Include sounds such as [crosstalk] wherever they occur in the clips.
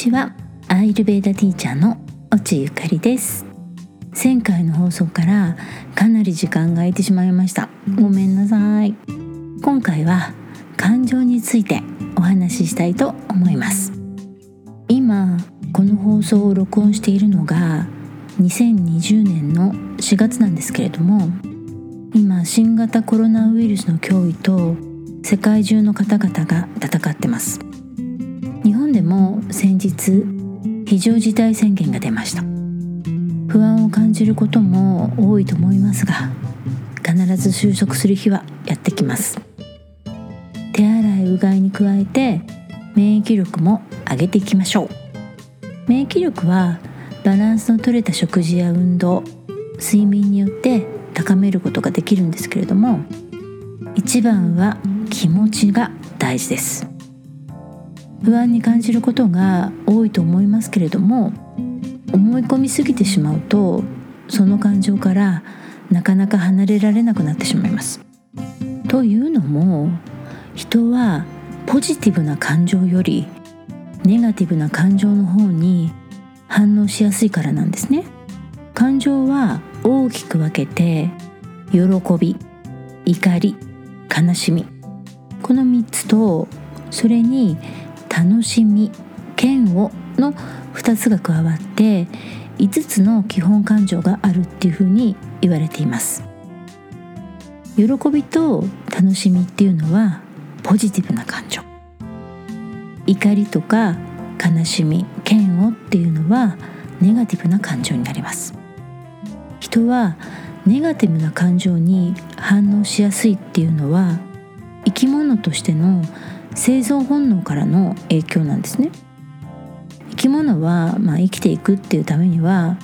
ちは。アイルベーダティーチャーの落ゆかりです。前回の放送からかなり時間が空いてしまいました。ごめんなさい。今回は感情についてお話ししたいと思います。今この放送を録音しているのが2020年の4月なんですけれども今新型コロナウイルスの脅威と世界中の方々が戦ってます。も先日非常事態宣言が出ました。不安を感じることも多いと思いますが必ず収束する日はやってきます。手洗いうがいに加えて免疫力も上げていきましょう。免疫力はバランスの取れた食事や運動睡眠によって高めることができるんですけれども一番は気持ちが大事です。不安に感じることが多いと思いますけれども思い込みすぎてしまうとその感情からなかなか離れられなくなってしまいます。というのも人はポジティブな感情よりネガティブな感情の方に反応しやすいからなんですね。感情は大きく分けて喜び怒り悲しみこの3つとそれに楽しみ嫌悪の2つが加わって5つの基本感情があるっていうふうに言われています。喜びと楽しみっていうのはポジティブな感情。怒りとか悲しみ嫌悪っていうのはネガティブな感情になります。人はネガティブな感情に反応しやすいっていうのは生き物としての生存本能からの影響なんですね生き物は、まあ、生きていくっていうためには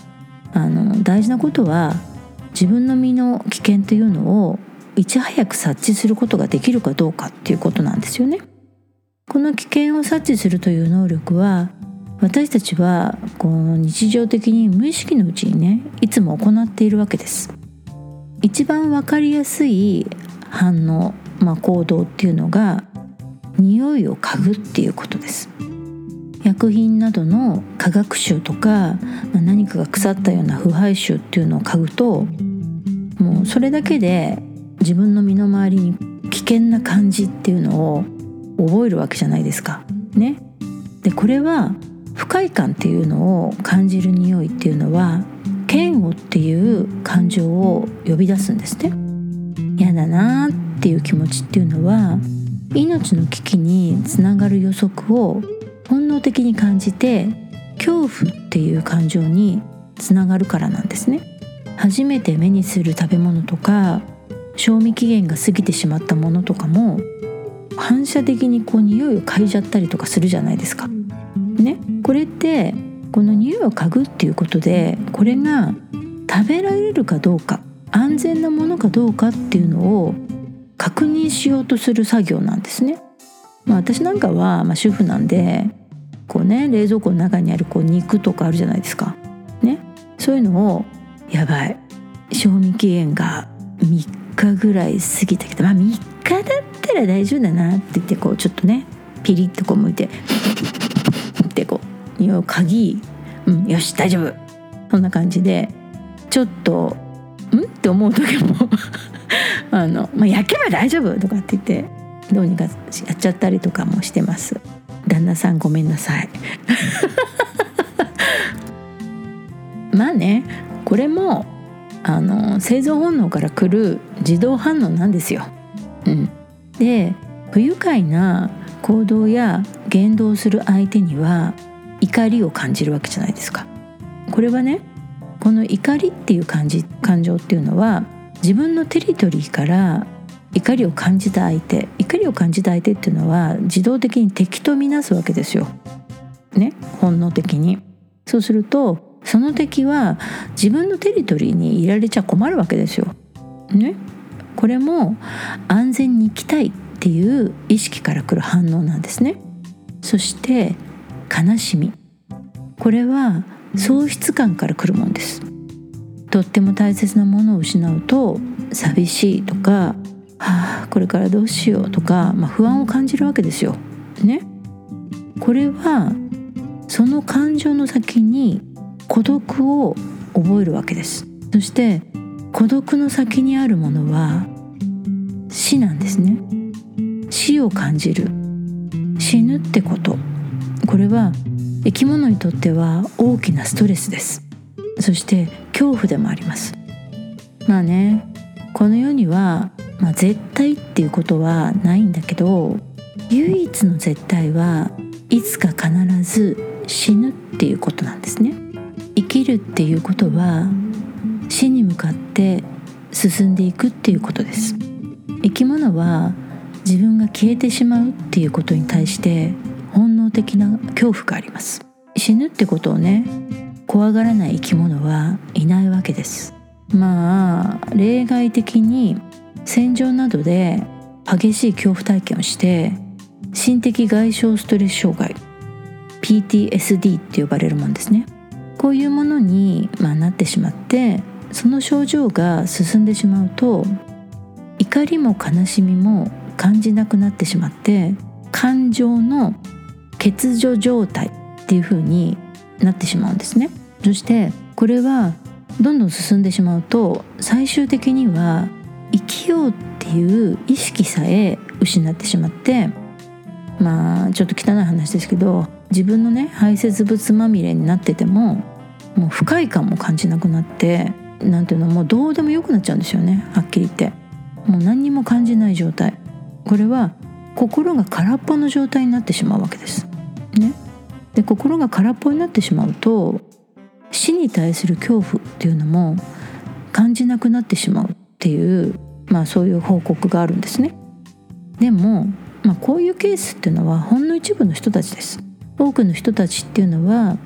あの大事なことは自分の身の危険というのをいち早く察知することができるかどうかっていうことなんですよね。この危険を察知するという能力は私たちはこう日常的に無意識のうちにねいつも行っているわけです。一番わかりやすい反応、まあ、行動っていうのが匂いを嗅ぐっていうことです薬品などの化学臭とか、ま、何かが腐ったような腐敗臭っていうのを嗅ぐともうそれだけで自分の身の回りに危険な感じっていうのを覚えるわけじゃないですか。ね、でこれは不快感っていうのを感じる匂いっていうのは嫌悪っていう感情を呼び出すんですね。嫌だなっていう気持ちっていうのは命の危機につながる予測を本能的に感じて恐怖っていう感情につながるからなんですね初めて目にする食べ物とか賞味期限が過ぎてしまったものとかも反射的にこう匂いを嗅いじゃったりとかするじゃないですか。ね、これってこの匂いを嗅ぐっていうことでこれが食べられるかどうか安全なものかどうかっていうのを確認しようとする作業なんですね。まあ、私なんかは、まあ、主婦なんでこうね冷蔵庫の中にあるこう肉とかあるじゃないですか。ね、そういうのをやばい。賞味期限が3日ぐらい過ぎたけどまあ3日だったら大丈夫だなって言ってこうちょっとねピリッとこう向いてってこう匂いを嗅ぎ、うん、よし大丈夫。そんな感じでちょっとん？って思う時もあの、まあ、焼けば大丈夫とかって言ってどうにかやっちゃったりとかもしてます旦那さんごめんなさい [laughs] まあねこれもあの生存本能から来る自動反応なんですよ。うん、で不愉快な行動や言動する相手には怒りを感じるわけじゃないですか。これはねこの怒りっていう感じ感情っていうのは自分のテリトリーから怒りを感じた相手怒りを感じた相手っていうのは自動的に敵とみなすわけですよ。ね？本能的に。そうするとその敵は自分のテリトリーにいられちゃ困るわけですよ。ね？これも安全に行きたいっていう意識から来る反応なんですね。そして悲しみこれは喪失感から来るもんです。とっても大切なものを失うと寂しいとかはあこれからどうしようとか、まあ、不安を感じるわけですよ。ね。これはその感情の先に孤独を覚えるわけです。そして孤独の先にあるものは死なんですね。死を感じる。死ぬってこと。これは生き物にとっては大きなストレスです。そして恐怖でもあります。まあねこの世には、まあ、絶対っていうことはないんだけど唯一の絶対はいつか必ず死ぬっていうことなんですね。生きるっていうことは死に向かって進んでいくっていうことです。生き物は自分が消えてしまうっていうことに対して本能的な恐怖があります。死ぬってことをね怖がらない生き物はいないわけです。まあ例外的に戦場などで激しい恐怖体験をして心的外傷ストレス障害 PTSD って呼ばれるもんですね。こういうものに、まあ、なってしまってその症状が進んでしまうと怒りも悲しみも感じなくなってしまって感情の欠如状態っていう風になってしまうんですね。そしてこれはどんどん進んでしまうと最終的には生きようっていう意識さえ失ってしまってまあちょっと汚い話ですけど自分のね排泄物まみれになっててももう不快感も感じなくなってなんていうのもうどうでもよくなっちゃうんですよねはっきり言って。もう何にも感じない状態。これは心が空っぽの状態になってしまうわけです。ね。で心が空っぽになってしまうと死に対する恐怖っていうのも感じなくなってしまうっていうまあそういう報告があるんですねでも、まあ、こういうケースっていうのはほんの一部の人たちです多くの人たちっていうのは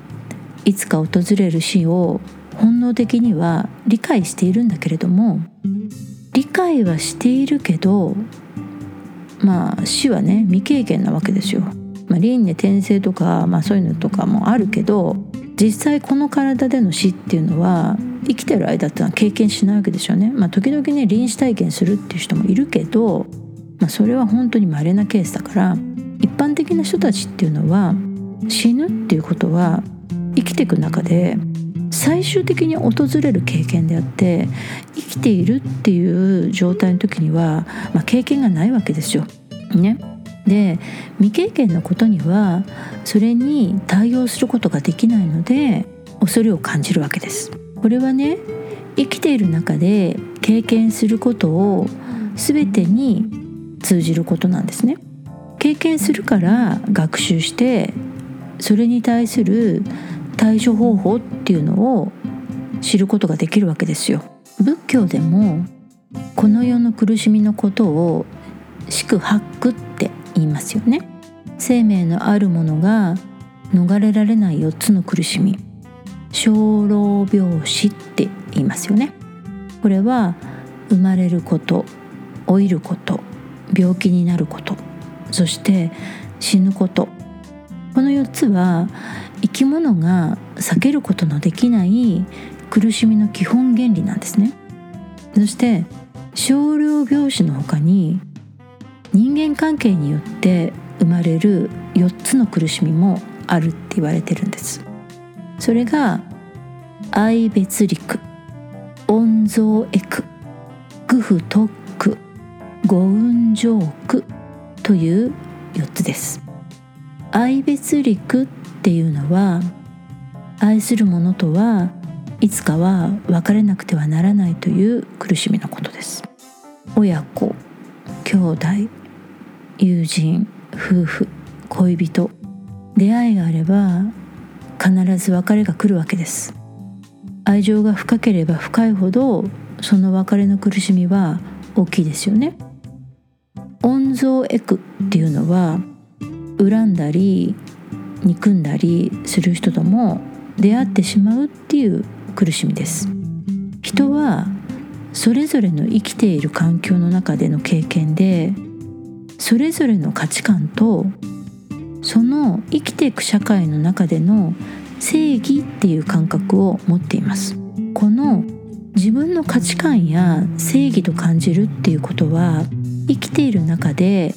いつか訪れる死を本能的には理解しているんだけれども理解はしているけどまあ死はね未経験なわけですよ。まあ、輪廻転生とか、まあ、そういうのとかもあるけど実際この体での死っていうのは生きてる間っていうのは経験しないわけですよね。まあ、時々ね臨死体験するっていう人もいるけど、まあ、それは本当に稀なケースだから一般的な人たちっていうのは死ぬっていうことは生きていく中で最終的に訪れる経験であって生きているっていう状態の時には、まあ、経験がないわけですよ。ね、で未経験のことにはそれに対応することができないので恐れを感じるわけです。これはね生きている中で経験することを全てに通じることなんですね。経験するから学習してそれに対する対処方法っていうのを知ることができるわけですよ。仏教でもこの世の苦しみのことを四苦八苦って言いますよね。生命のあるものが逃れられない4つの苦しみ生老病死って言いますよね。これは生まれること老いること病気になることそして死ぬことこの4つは生き物が避けることのできない苦しみの基本原理なんですねそして少量病死の他に人間関係によって生まれる4つの苦しみもあるって言われてるんです。それが愛別陸温蔵エク愚不特区五運上区という4つです。愛別陸っていうのは愛する者とはいつかは別れなくてはならないという苦しみのことです。親子兄弟友人夫婦恋人出会いがあれば必ず別れが来るわけです。愛情が深ければ深いほどその別れの苦しみは大きいですよね。温蔵エクっていうのは恨んだり憎んだりする人とも出会ってしまうっていう苦しみです。人はそれぞれの生きている環境の中での経験でそれぞれの価値観とその生きていく社会の中での正義っていう感覚を持っています。この自分の価値観や正義と感じるっていうことは生きている中で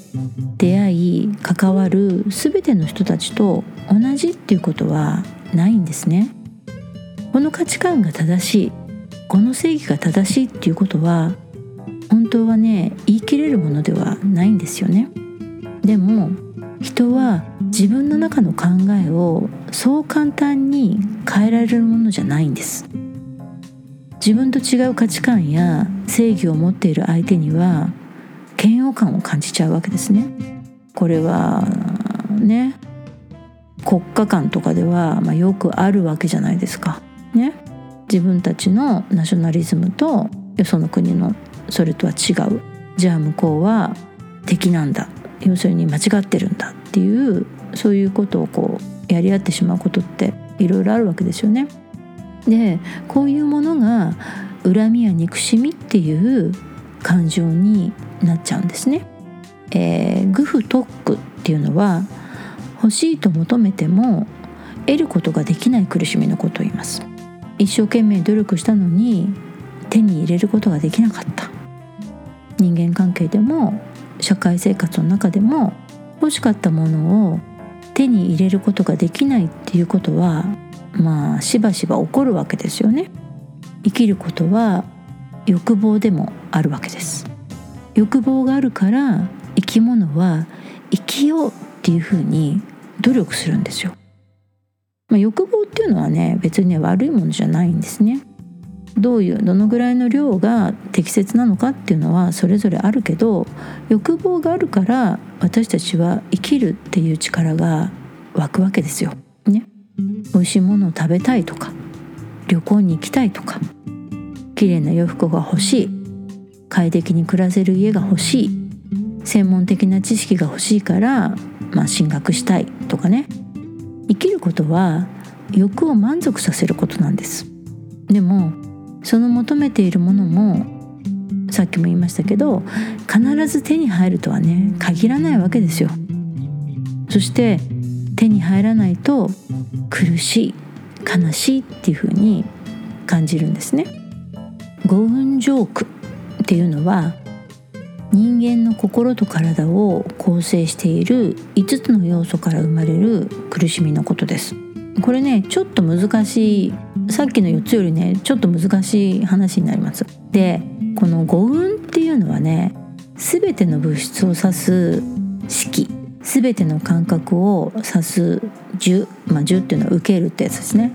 出会い関わる全ての人たちと同じっていうことはないんですね。この価値観が正しいこの正義が正しいっていうことは本当はね言い切れるものではないんですよね。でも人は自分の中の考えをそう簡単に変えられるものじゃないんです。自分と違う価値観や正義を持っている相手には嫌悪感を感じちゃうわけですね。これはね国家間とかでは、まあ、よくあるわけじゃないですか。ね。自分たちのナショナリズムとよその国のそれとは違うじゃあ向こうは敵なんだ要するに間違ってるんだっていうそういうことをこうやり合ってしまうことっていろいろあるわけですよね。でこういうものが恨みや憎しみっていう感情になっちゃうんですね。えー、グフトックっていうのは欲しいと求めても得ることができない苦しみのことを言います。一生懸命努力したのに手に入れることができなかった人間関係でも社会生活の中でも欲しかったものを手に入れることができないっていうことはまあしばしば起こるわけですよね。生きることは欲望でもあるわけです。欲望があるから生き物は生きようっていうふうに努力するんですよ、まあ、欲望っていうのはね別に悪いものじゃないんですね。どういうどのぐらいの量が適切なのかっていうのはそれぞれあるけど欲望があるから私たちは生きるっていう力が湧くわけですよ。ね。美味しいものを食べたいとか旅行に行きたいとか綺麗な洋服が欲しい快適に暮らせる家が欲しい専門的な知識が欲しいから、まあ、進学したいとかね生きることは欲を満足させることなんですでもその求めているものもさっきも言いましたけど必ず手に入るとはね限らないわけですよ。そして手に入らないと苦しい悲しいっていうふうに感じるんですね。五運ジョークっていうのは人間の心と体を構成している5つの要素から生まれる苦しみのことです。これねちょっと難しいさっきの4つよりねちょっと難しい話になります。でこの五運っていうのはね全ての物質を指す式。全ての感覚を指す樹まあ樹っていうのは受けるってやつですね。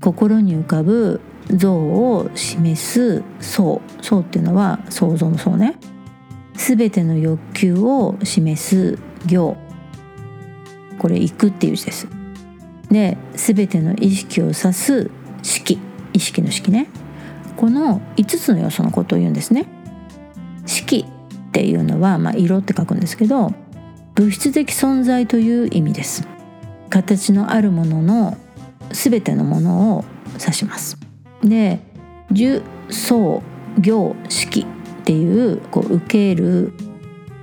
心に浮かぶ像を示す層。層っていうのは想像の層ね。全ての欲求を示す行。これ行くっていう字です。で全ての意識を指す式意識の式ね。この5つの要素のことを言うんですね。式っていうのは、まあ、色って書くんですけど物質的存在という意味です。形のあるものの全てのものを指します。で受想行式っていうこう受ける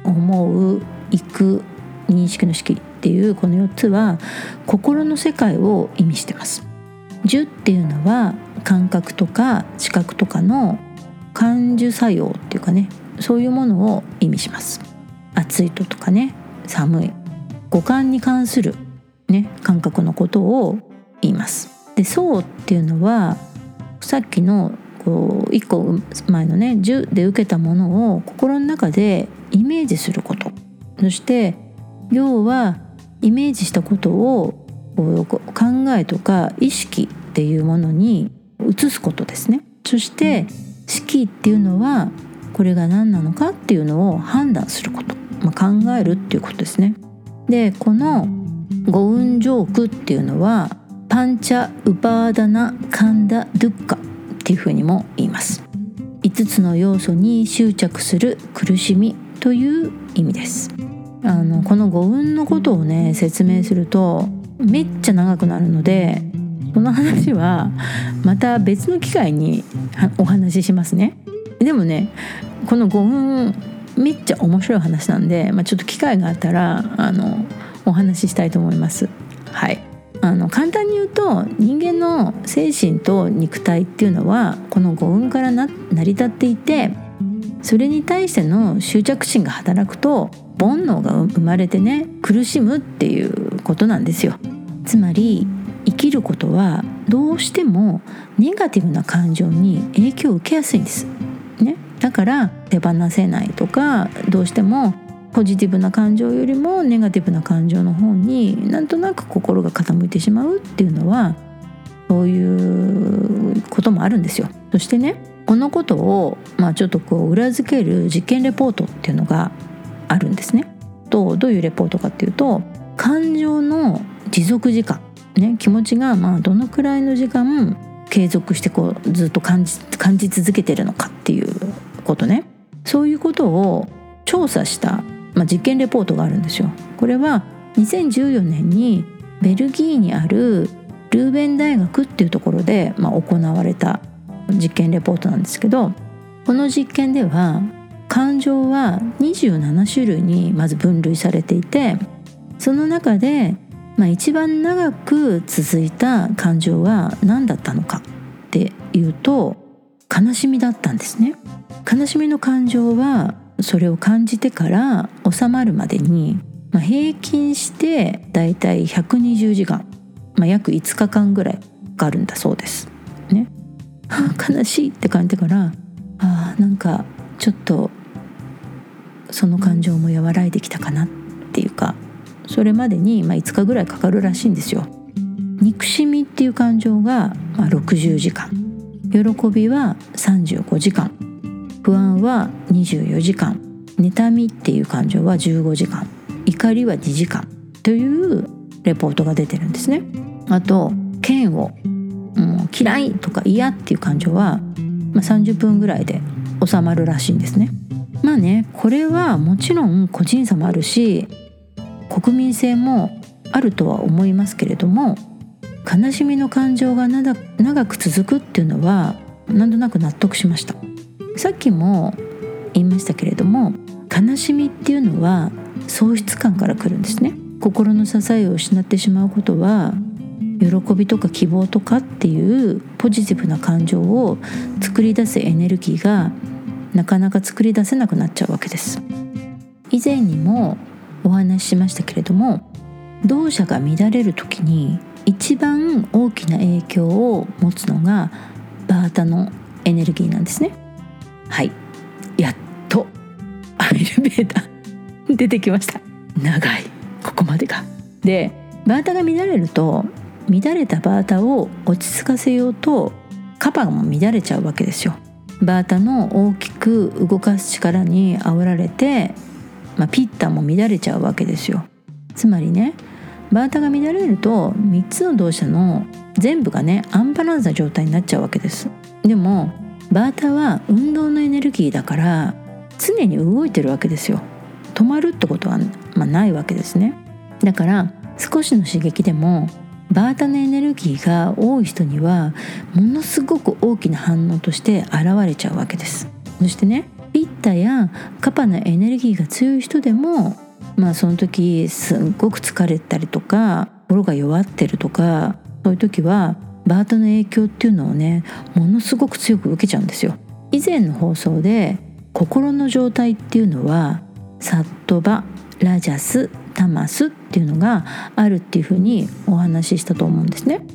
思う行く認識の式っていうこの4つは心の世界を意味してます。樹っていうのは感覚とか視覚とかの感受作用っていうかねそういうものを意味します。暑いととかね寒い。五感に関するね感覚のことを言います。でそうっていうのはさっきのこう1個前のね「樹」で受けたものを心の中でイメージすること。そして要はイメージしたことを考えとか意識っていうものに移すことですね。そして式っていうのはこれが何なのかっていうのを判断すること、まあ、考えるっていうことですね。でこの五運ジョークっていうのはパンチャ・ウバーダナ・カンダ・ドゥッカっていうふうにも言います。5つの要素に執着する苦しみという意味です。あのこの五運のことをね説明するとめっちゃ長くなるのでこの話はまた別の機会にお話ししますね。でもねこの五運めっちゃ面白い話なんで、まあ、ちょっと機会があったらあのお話ししたいと思います。はい。あの簡単に言うと人間の精神と肉体っていうのはこの五運からな成り立っていてそれに対しての執着心が働くと煩悩が生まれてね苦しむっていうことなんですよ。つまり生きることはどうしてもネガティブな感情に影響を受けやすいんです、ね、だから手放せないとかどうしてもポジティブな感情よりもネガティブな感情の方になんとなく心が傾いてしまうっていうのはそういうこともあるんですよ。そしてねこのことを、まあ、ちょっとこう裏付ける実験レポートっていうのがあるんですね。とどういうレポートかっていうと感情の持続時間、ね、気持ちがまあどのくらいの時間継続してこうずっと感じ感じ続けてるのかっていうことねそういうことを調査した、まあ、実験レポートがあるんですよ。これは2014年にベルギーにあるルーベン大学っていうところで、まあ、行われた実験レポートなんですけどこの実験では感情は27種類にまず分類されていてその中で、まあ、一番長く続いた感情は何だったのかっていうと悲しみだったんですね。悲しみの感情はそれを感じてから収まるまでに、まあ、平均してだいたい120時間、まあ、約5日間ぐらいかかるんだそうです。ね、悲しいって感じてからあなんかちょっとその感情も和らいできたかなっていうかそれまでにま5日ぐらいかかるらしいんですよ。憎しみっていう感情がま60時間喜びは35時間不安は24時間妬みっていう感情は15時間怒りは2時間というレポートが出てるんですね。あと嫌悪もう嫌いとか嫌っていう感情は、まあ、30分ぐらいで収まるらしいんですね。まあねこれはもちろん個人差もあるし国民性もあるとは思いますけれども悲しみの感情が長く続くっていうのはなんとなく納得しました。さっきも言いましたけれども悲しみっていうのは喪失感から来るんですね。心の支えを失ってしまうことは喜びとか希望とかっていうポジティブな感情を作り出すエネルギーがなかなか作り出せなくなっちゃうわけです。以前にもお話ししましたけれども動作が乱れる時に一番大きな影響を持つのがバータのエネルギーなんですね。はい。やっとアイルベータ [laughs] 出てきました。長い。ここまでが。でバータが乱れると乱れたバータを落ち着かせようとカパも乱れちゃうわけですよ。バータの大きく動かす力に煽られて、まあ、ピッタも乱れちゃうわけですよ。つまりねバータが乱れると3つの動作の全部がねアンバランスな状態になっちゃうわけです。でもバータは運動のエネルギーだから常に動いてるわけですよ。止まるってことは、まあ、ないわけですね。だから少しの刺激でもバータのエネルギーが多い人にはものすごく大きな反応として現れちゃうわけです。そしてねピッタやカパのエネルギーが強い人でもまあその時すっごく疲れたりとか心が弱ってるとかそういう時はバータの影響っていうのをねものすごく強く受けちゃうんですよ以前の放送で心の状態っていうのはサットバラジャスタマスっていうのがあるっていうふうにお話ししたと思うんですね。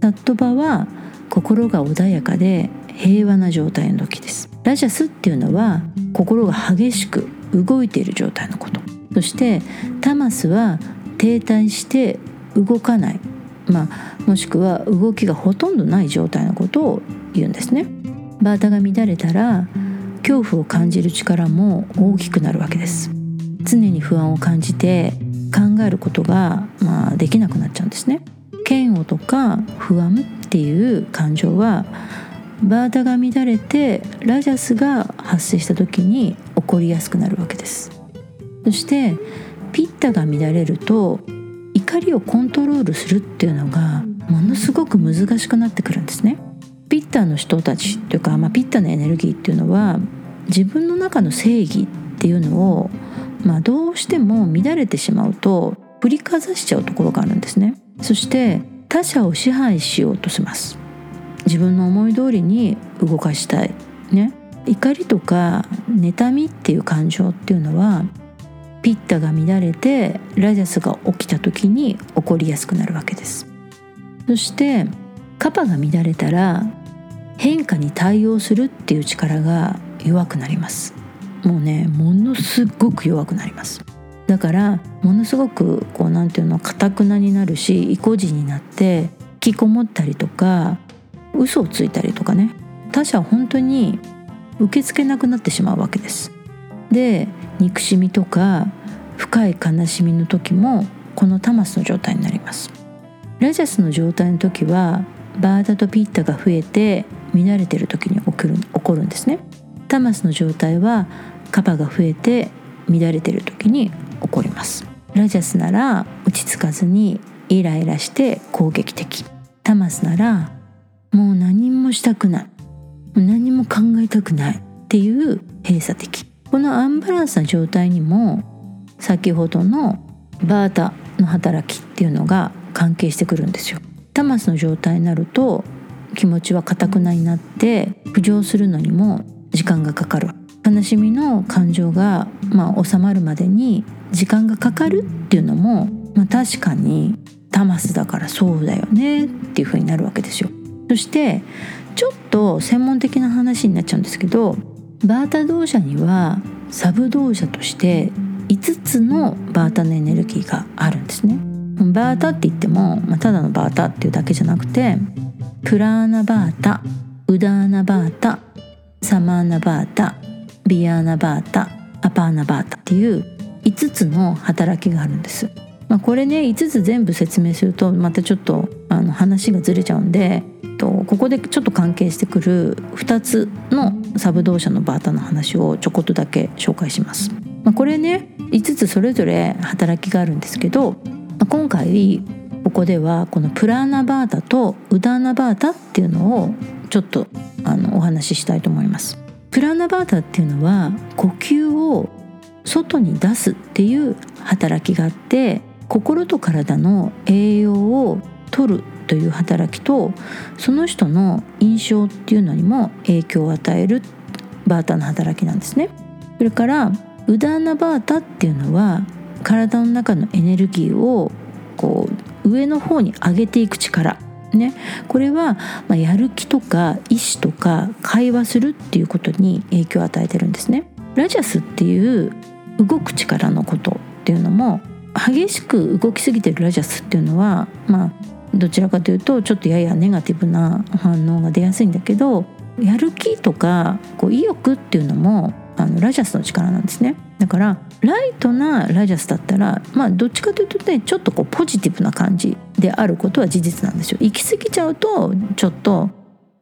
サットバは心が穏やかで平和な状態の時です。ラジャスっていうのは心が激しく動いている状態のこと。そしてタマスは停滞して動かない、まあ、もしくは動きがほとんどない状態のことを言うんですね。バータが乱れたら恐怖を感じる力も大きくなるわけです。常に不安を感じて考えることが、まあ、できなくなっちゃうんですね。嫌悪とか不安っていう感情はバータが乱れてラジャスが発生した時に起こりやすくなるわけです。そしてピッタが乱れると怒りをコントロールするっていうのがものすごく難しくなってくるんですね。ピッタの人たちというか、まあ、ピッタのエネルギーっていうのは自分の中の正義っていうのをまあ、どうしても乱れてしまうと振りかざしちゃうところがあるんですね。そして他者を支配しようとします。自分の思い通りに動かしたい。ね。怒りとか妬みっていう感情っていうのはピッタが乱れてラジャスが起きた時に起こりやすくなるわけです。そしてカパが乱れたら変化に対応するっていう力が弱くなります。もうねものすごく弱くなります。だからものすごくこうなんていうのかたくなになるし意固地になって引きこもったりとか嘘をついたりとかね。他者は本当に受け付けなくなってしまうわけです。で憎しみとか深い悲しみの時もこのタマスの状態になります。ラジャスの状態の時はバータとピッタが増えて乱れてる時に起こる起こるんですね。タマスの状態はカパが増えて乱れてる時に起こります。ラジャスなら落ち着かずにイライラして攻撃的。タマスならもう何もしたくない。何も考えたくないっていう閉鎖的。このアンバランスな状態にも先ほどのバータの働きっていうのが関係してくるんですよ。タマスの状態になると気持ちはかたくなになって浮上するのにも時間がかかる。悲しみの感情が、まあ、収まるまでに時間がかかるっていうのも、まあ、確かにタマスだからそうだよねっていう風になるわけですよ。そしてちょっと専門的な話になっちゃうんですけどバータ動車にはサブ動車として5つのバータのエネルギーがあるんですねバータって言っても、まあ、ただのバータっていうだけじゃなくてプラーナバータウダーナバータサマーナバータビアーナバータアパーナバータっていう5つの働きがあるんです。まあ、これね5つ全部説明するとまたちょっとあの話がずれちゃうんでとここでちょっと関係してくる2つのサブ動車のバータの話をちょこっとだけ紹介します。まあ、これね5つそれぞれ働きがあるんですけど、まあ、今回ここではこのプラーナバータとウダーナバータっていうのをちょっとあのお話ししたいと思います。プラーナバータっていうのは呼吸を外に出すっていう働きがあって心と体の栄養を取るという働きとその人の印象っていうのにも影響を与えるバータの働きなんですね。それからウダーナバータっていうのは体の中のエネルギーをこう上の方に上げていく力ね、これは、まあ、やる気とか意志とか会話するっていうことに影響を与えてるんですね。ラジャスっていう動く力のことっていうのも激しく動きすぎてるラジャスっていうのはまあどちらかというとちょっとややネガティブな反応が出やすいんだけどやる気とかこう意欲っていうのもあのラジャスの力なんですね。だからライトなラジャスだったらまあどっちかというとねちょっとこうポジティブな感じであることは事実なんですよ。行き過ぎちゃうとちょっと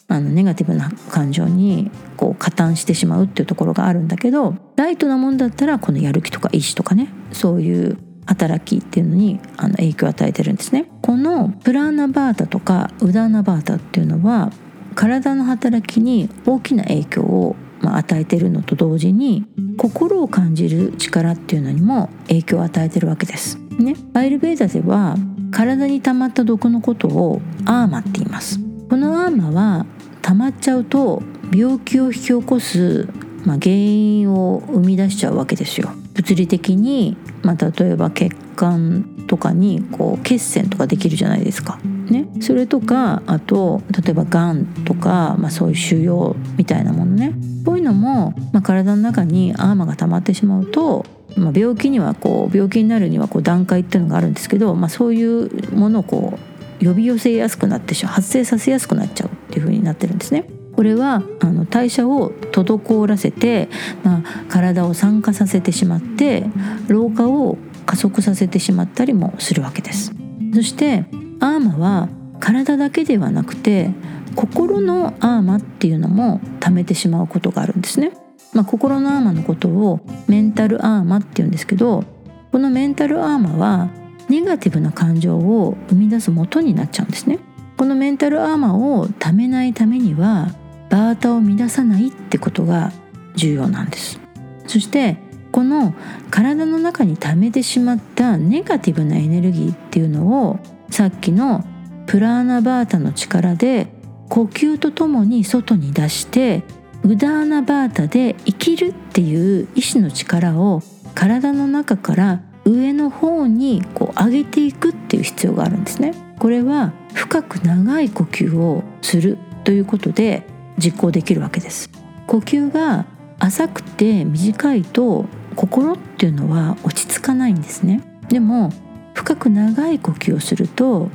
あのネガティブな感情にこう加担してしまうっていうところがあるんだけどライトなもんだったらこのやる気とか意志とかねそういう働きっていうのにあの影響を与えてるんですね。このプラーナバータとかウダーナバータっていうのは体の働きに大きな影響をまあ、与えてるのと同時に心を感じる力っていうのにも影響を与えてるわけです。ね、アイルベーダでは体に溜まった毒のことをアーマって言います。このアーマは溜まっちゃうと病気を引き起こす、まあ、原因を生み出しちゃうわけですよ。物理的に、まあ、例えば血管とかにこう血栓とかできるじゃないですか。ね、それとかあと例えばがんとか、まあ、そういう腫瘍みたいなものねこういうのも、まあ、体の中にアーマが溜まってしまうと、まあ、病気にはこう病気になるにはこう段階っていうのがあるんですけど、まあ、そういうものをこう呼び寄せやすくなってしまう発生させやすくなっちゃうっていう風になってるんですね。これはあの代謝を滞らせて、まあ、体を酸化させてしまって老化を加速させてしまったりもするわけです。そしてアーマは体だけではなくて心のアーマっていうのも貯めてしまうことがあるんですね。まあ、心のアーマのことをメンタルアーマって言うんですけどこのメンタルアーマはネガティブな感情を生み出す元になっちゃうんですね。このメンタルアーマーを貯めないためにはバータを乱さないってことが重要なんです。そしてこの体の中に溜めてしまったネガティブなエネルギーっていうのをさっきのプラーナバータの力で呼吸とともに外に出してウダーナバータで生きるっていう意志の力を体の中から上の方にこう上げていくっていう必要があるんですねこれは深く長い呼吸をするということで実行できるわけです。呼吸が浅くて短いと心っていうのは落ち着かないんですね。でも深く長い呼吸をすると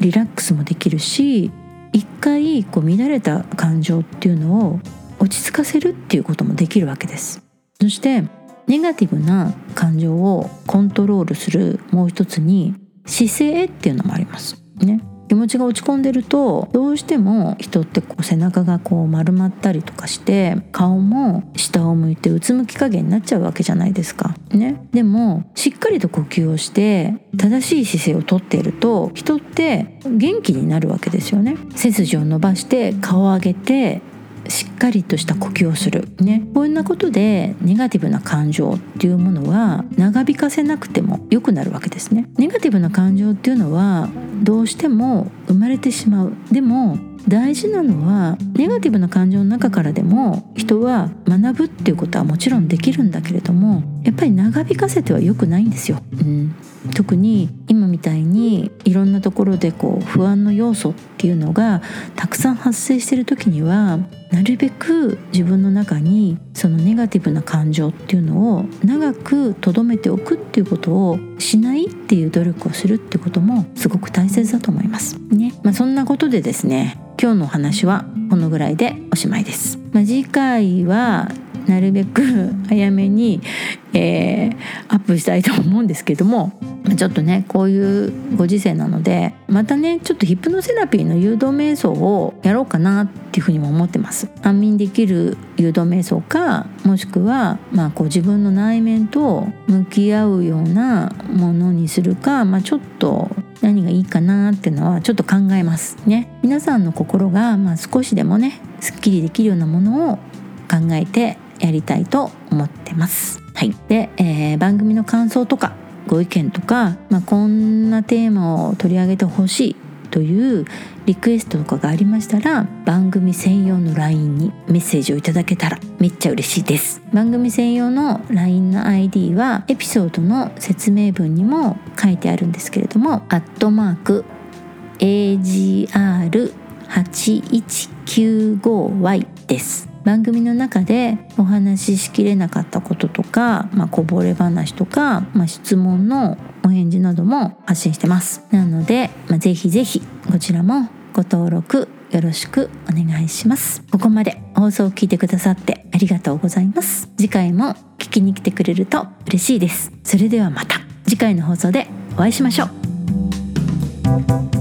リラックスもできるし一回こう乱れた感情っていうのを落ち着かせるっていうこともできるわけです。そしてネガティブな感情をコントロールするもう一つに姿勢っていうのもあります。ね。気持ちが落ち込んでるとどうしても人ってこう背中がこう丸まったりとかして顔も下を向いてうつむき加減になっちゃうわけじゃないですか。ね、でもしっかりと呼吸をして正しい姿勢をとっていると人って元気になるわけですよね。背筋を伸ばして顔を上げてしっかりとした呼吸をする。ね。こんなことでネガティブな感情っていうものは長引かせなくても良くなるわけですね。ネガティブな感情っていうのはどうしても生まれてしまう。でも大事なのはネガティブな感情の中からでも人は学ぶっていうことはもちろんできるんだけれどもやっぱり長引かせては良くないんですよ、うん、特に今みたいにいろんなところでこう不安の要素っていうのがたくさん発生している時にはなるべく自分の中にそのネガティブな感情っていうのを長く留めておくっていうことをしないっていう努力をするってこともすごく大切だと思います。ね。まあ、そんなことでですね今日のお話はこのぐらいでおしまいです。ま、次回はなるべく [laughs] 早めに、えー、アップしたいと思うんですけどもちょっとねこういうご時世なのでまたねちょっとヒップノセラピーの誘導瞑想をやろうかなっていうふうにも思ってます。安眠できる誘導瞑想かもしくは、まあ、こう自分の内面と向き合うようなものにするか、まあ、ちょっと何がいいかなっていうのはちょっと考えますね。皆さんの心が、まあ、少しでもねすっきりできるようなものを考えてやりたいと思ってます。はい、で、えー、番組の感想とかご意見とか、まあ、こんなテーマを取り上げてほしいというリクエストとかがありましたら番組専用の LINE にメッセージをいただけたらめっちゃ嬉しいです。番組専用の LINE の ID はエピソードの説明文にも書いてあるんですけれどもアットマーク AGR8195Y です。番組の中でお話ししきれなかったこととか、まあ、こぼれ話とか、まあ、質問のお返事なども発信してます。なので、まあ、ぜひぜひこちらもご登録よろしくお願いします。ここまで放送を聞いてくださってありがとうございます。次回も聞きに来てくれると嬉しいです。それではまた次回の放送でお会いしましょう。